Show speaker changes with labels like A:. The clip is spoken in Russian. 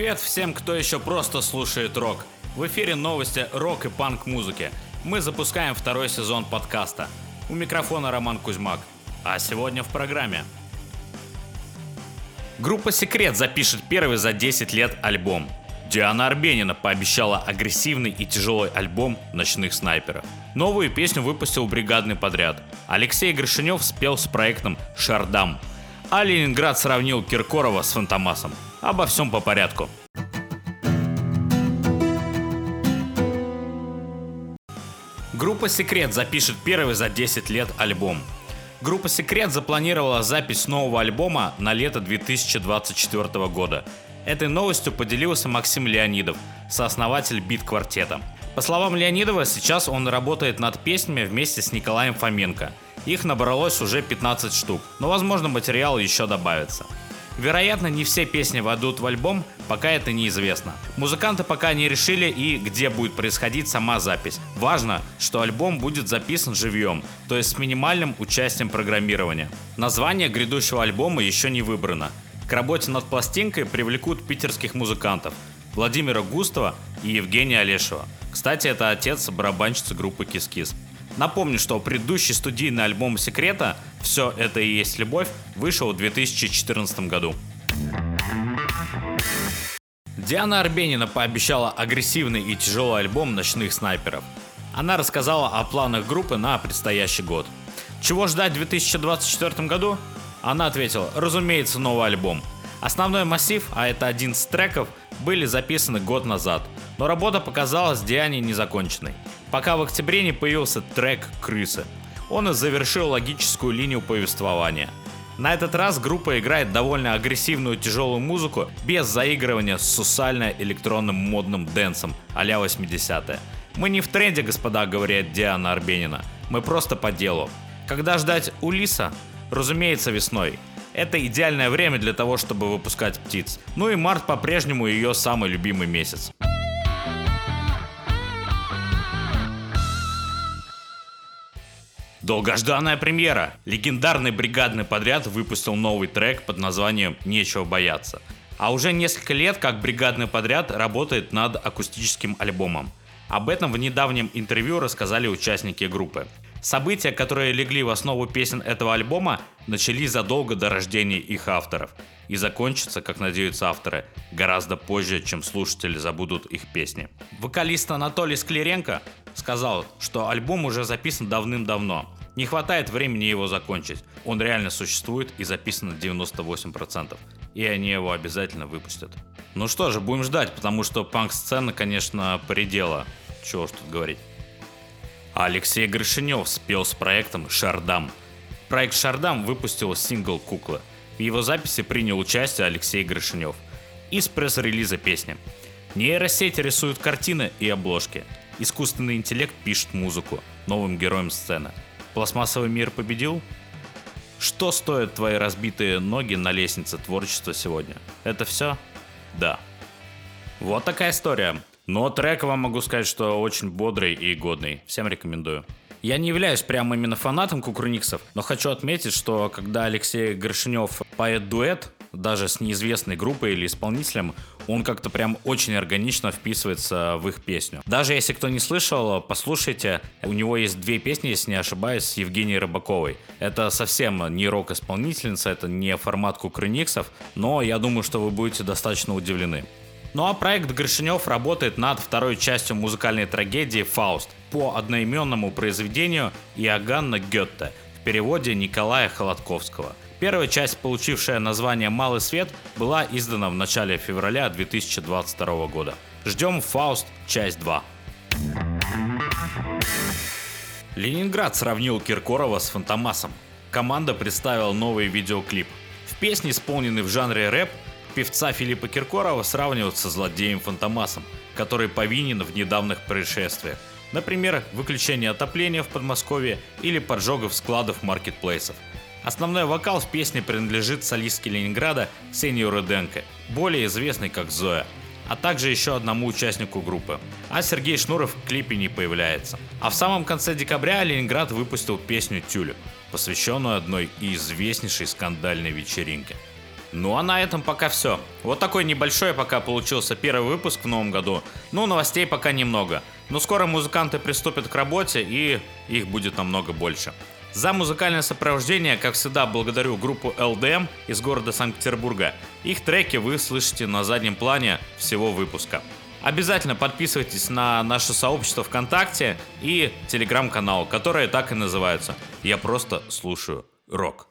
A: Привет всем, кто еще просто слушает рок. В эфире новости рок и панк-музыки. Мы запускаем второй сезон подкаста. У микрофона Роман Кузьмак. А сегодня в программе. Группа «Секрет» запишет первый за 10 лет альбом. Диана Арбенина пообещала агрессивный и тяжелый альбом «Ночных снайперов». Новую песню выпустил бригадный подряд. Алексей Гришинев спел с проектом «Шардам». А Ленинград сравнил Киркорова с Фантомасом. Обо всем по порядку. Группа «Секрет» запишет первый за 10 лет альбом. Группа «Секрет» запланировала запись нового альбома на лето 2024 года. Этой новостью поделился Максим Леонидов, сооснователь бит-квартета. По словам Леонидова, сейчас он работает над песнями вместе с Николаем Фоменко. Их набралось уже 15 штук, но возможно материал еще добавится. Вероятно, не все песни войдут в альбом, пока это неизвестно. Музыканты пока не решили и где будет происходить сама запись. Важно, что альбом будет записан живьем, то есть с минимальным участием программирования. Название грядущего альбома еще не выбрано. К работе над пластинкой привлекут питерских музыкантов Владимира Густова и Евгения Олешева. Кстати, это отец барабанщицы группы Кис-Кис. Напомню, что предыдущий студийный альбом «Секрета» «Все это и есть любовь» вышел в 2014 году. Диана Арбенина пообещала агрессивный и тяжелый альбом «Ночных снайперов». Она рассказала о планах группы на предстоящий год. Чего ждать в 2024 году? Она ответила, разумеется, новый альбом. Основной массив, а это 11 треков, были записаны год назад, но работа показалась Диане незаконченной пока в октябре не появился трек «Крысы». Он и завершил логическую линию повествования. На этот раз группа играет довольно агрессивную тяжелую музыку без заигрывания с сусально-электронным модным дэнсом а-ля 80-е. Мы не в тренде, господа, говорит Диана Арбенина. Мы просто по делу. Когда ждать Улиса? Разумеется, весной. Это идеальное время для того, чтобы выпускать птиц. Ну и март по-прежнему ее самый любимый месяц. Долгожданная премьера. Легендарный бригадный подряд выпустил новый трек под названием «Нечего бояться». А уже несколько лет как бригадный подряд работает над акустическим альбомом. Об этом в недавнем интервью рассказали участники группы. События, которые легли в основу песен этого альбома, начались задолго до рождения их авторов и закончатся, как надеются авторы, гораздо позже, чем слушатели забудут их песни. Вокалист Анатолий Склеренко сказал, что альбом уже записан давным-давно, не хватает времени его закончить. Он реально существует и записан на 98%. И они его обязательно выпустят. Ну что же, будем ждать, потому что панк-сцена, конечно, предела. Чего ж тут говорить. Алексей Гришинев спел с проектом «Шардам». Проект «Шардам» выпустил сингл «Куклы». В его записи принял участие Алексей Гришинев. Из пресс-релиза песни. Нейросеть рисует картины и обложки. Искусственный интеллект пишет музыку новым героям сцены – Пластмассовый мир победил? Что стоят твои разбитые ноги на лестнице творчества сегодня? Это все? Да. Вот такая история. Но трек вам могу сказать, что очень бодрый и годный. Всем рекомендую. Я не являюсь прямо именно фанатом Кукрыниксов, но хочу отметить, что когда Алексей Горшинев поет дуэт, даже с неизвестной группой или исполнителем, он как-то прям очень органично вписывается в их песню. Даже если кто не слышал, послушайте, у него есть две песни, если не ошибаюсь, с Евгенией Рыбаковой. Это совсем не рок-исполнительница, это не формат Кукрыниксов, но я думаю, что вы будете достаточно удивлены. Ну а проект Гришинев работает над второй частью музыкальной трагедии «Фауст» по одноименному произведению Иоганна Гетте в переводе Николая Холодковского – Первая часть, получившая название «Малый свет», была издана в начале февраля 2022 года. Ждем «Фауст. Часть 2». Ленинград сравнил Киркорова с Фантомасом. Команда представила новый видеоклип. В песне, исполненной в жанре рэп, певца Филиппа Киркорова сравнивают со злодеем Фантомасом, который повинен в недавних происшествиях. Например, выключение отопления в Подмосковье или поджогов складов маркетплейсов – Основной вокал в песне принадлежит солистке Ленинграда Ксении Руденко, более известной как Зоя, а также еще одному участнику группы. А Сергей Шнуров в клипе не появляется. А в самом конце декабря Ленинград выпустил песню «Тюлю», посвященную одной из известнейшей скандальной вечеринке. Ну а на этом пока все. Вот такой небольшой пока получился первый выпуск в новом году. Ну, новостей пока немного. Но скоро музыканты приступят к работе и их будет намного больше. За музыкальное сопровождение, как всегда, благодарю группу LDM из города Санкт-Петербурга. Их треки вы слышите на заднем плане всего выпуска. Обязательно подписывайтесь на наше сообщество ВКонтакте и телеграм-канал, которое так и называется «Я просто слушаю рок».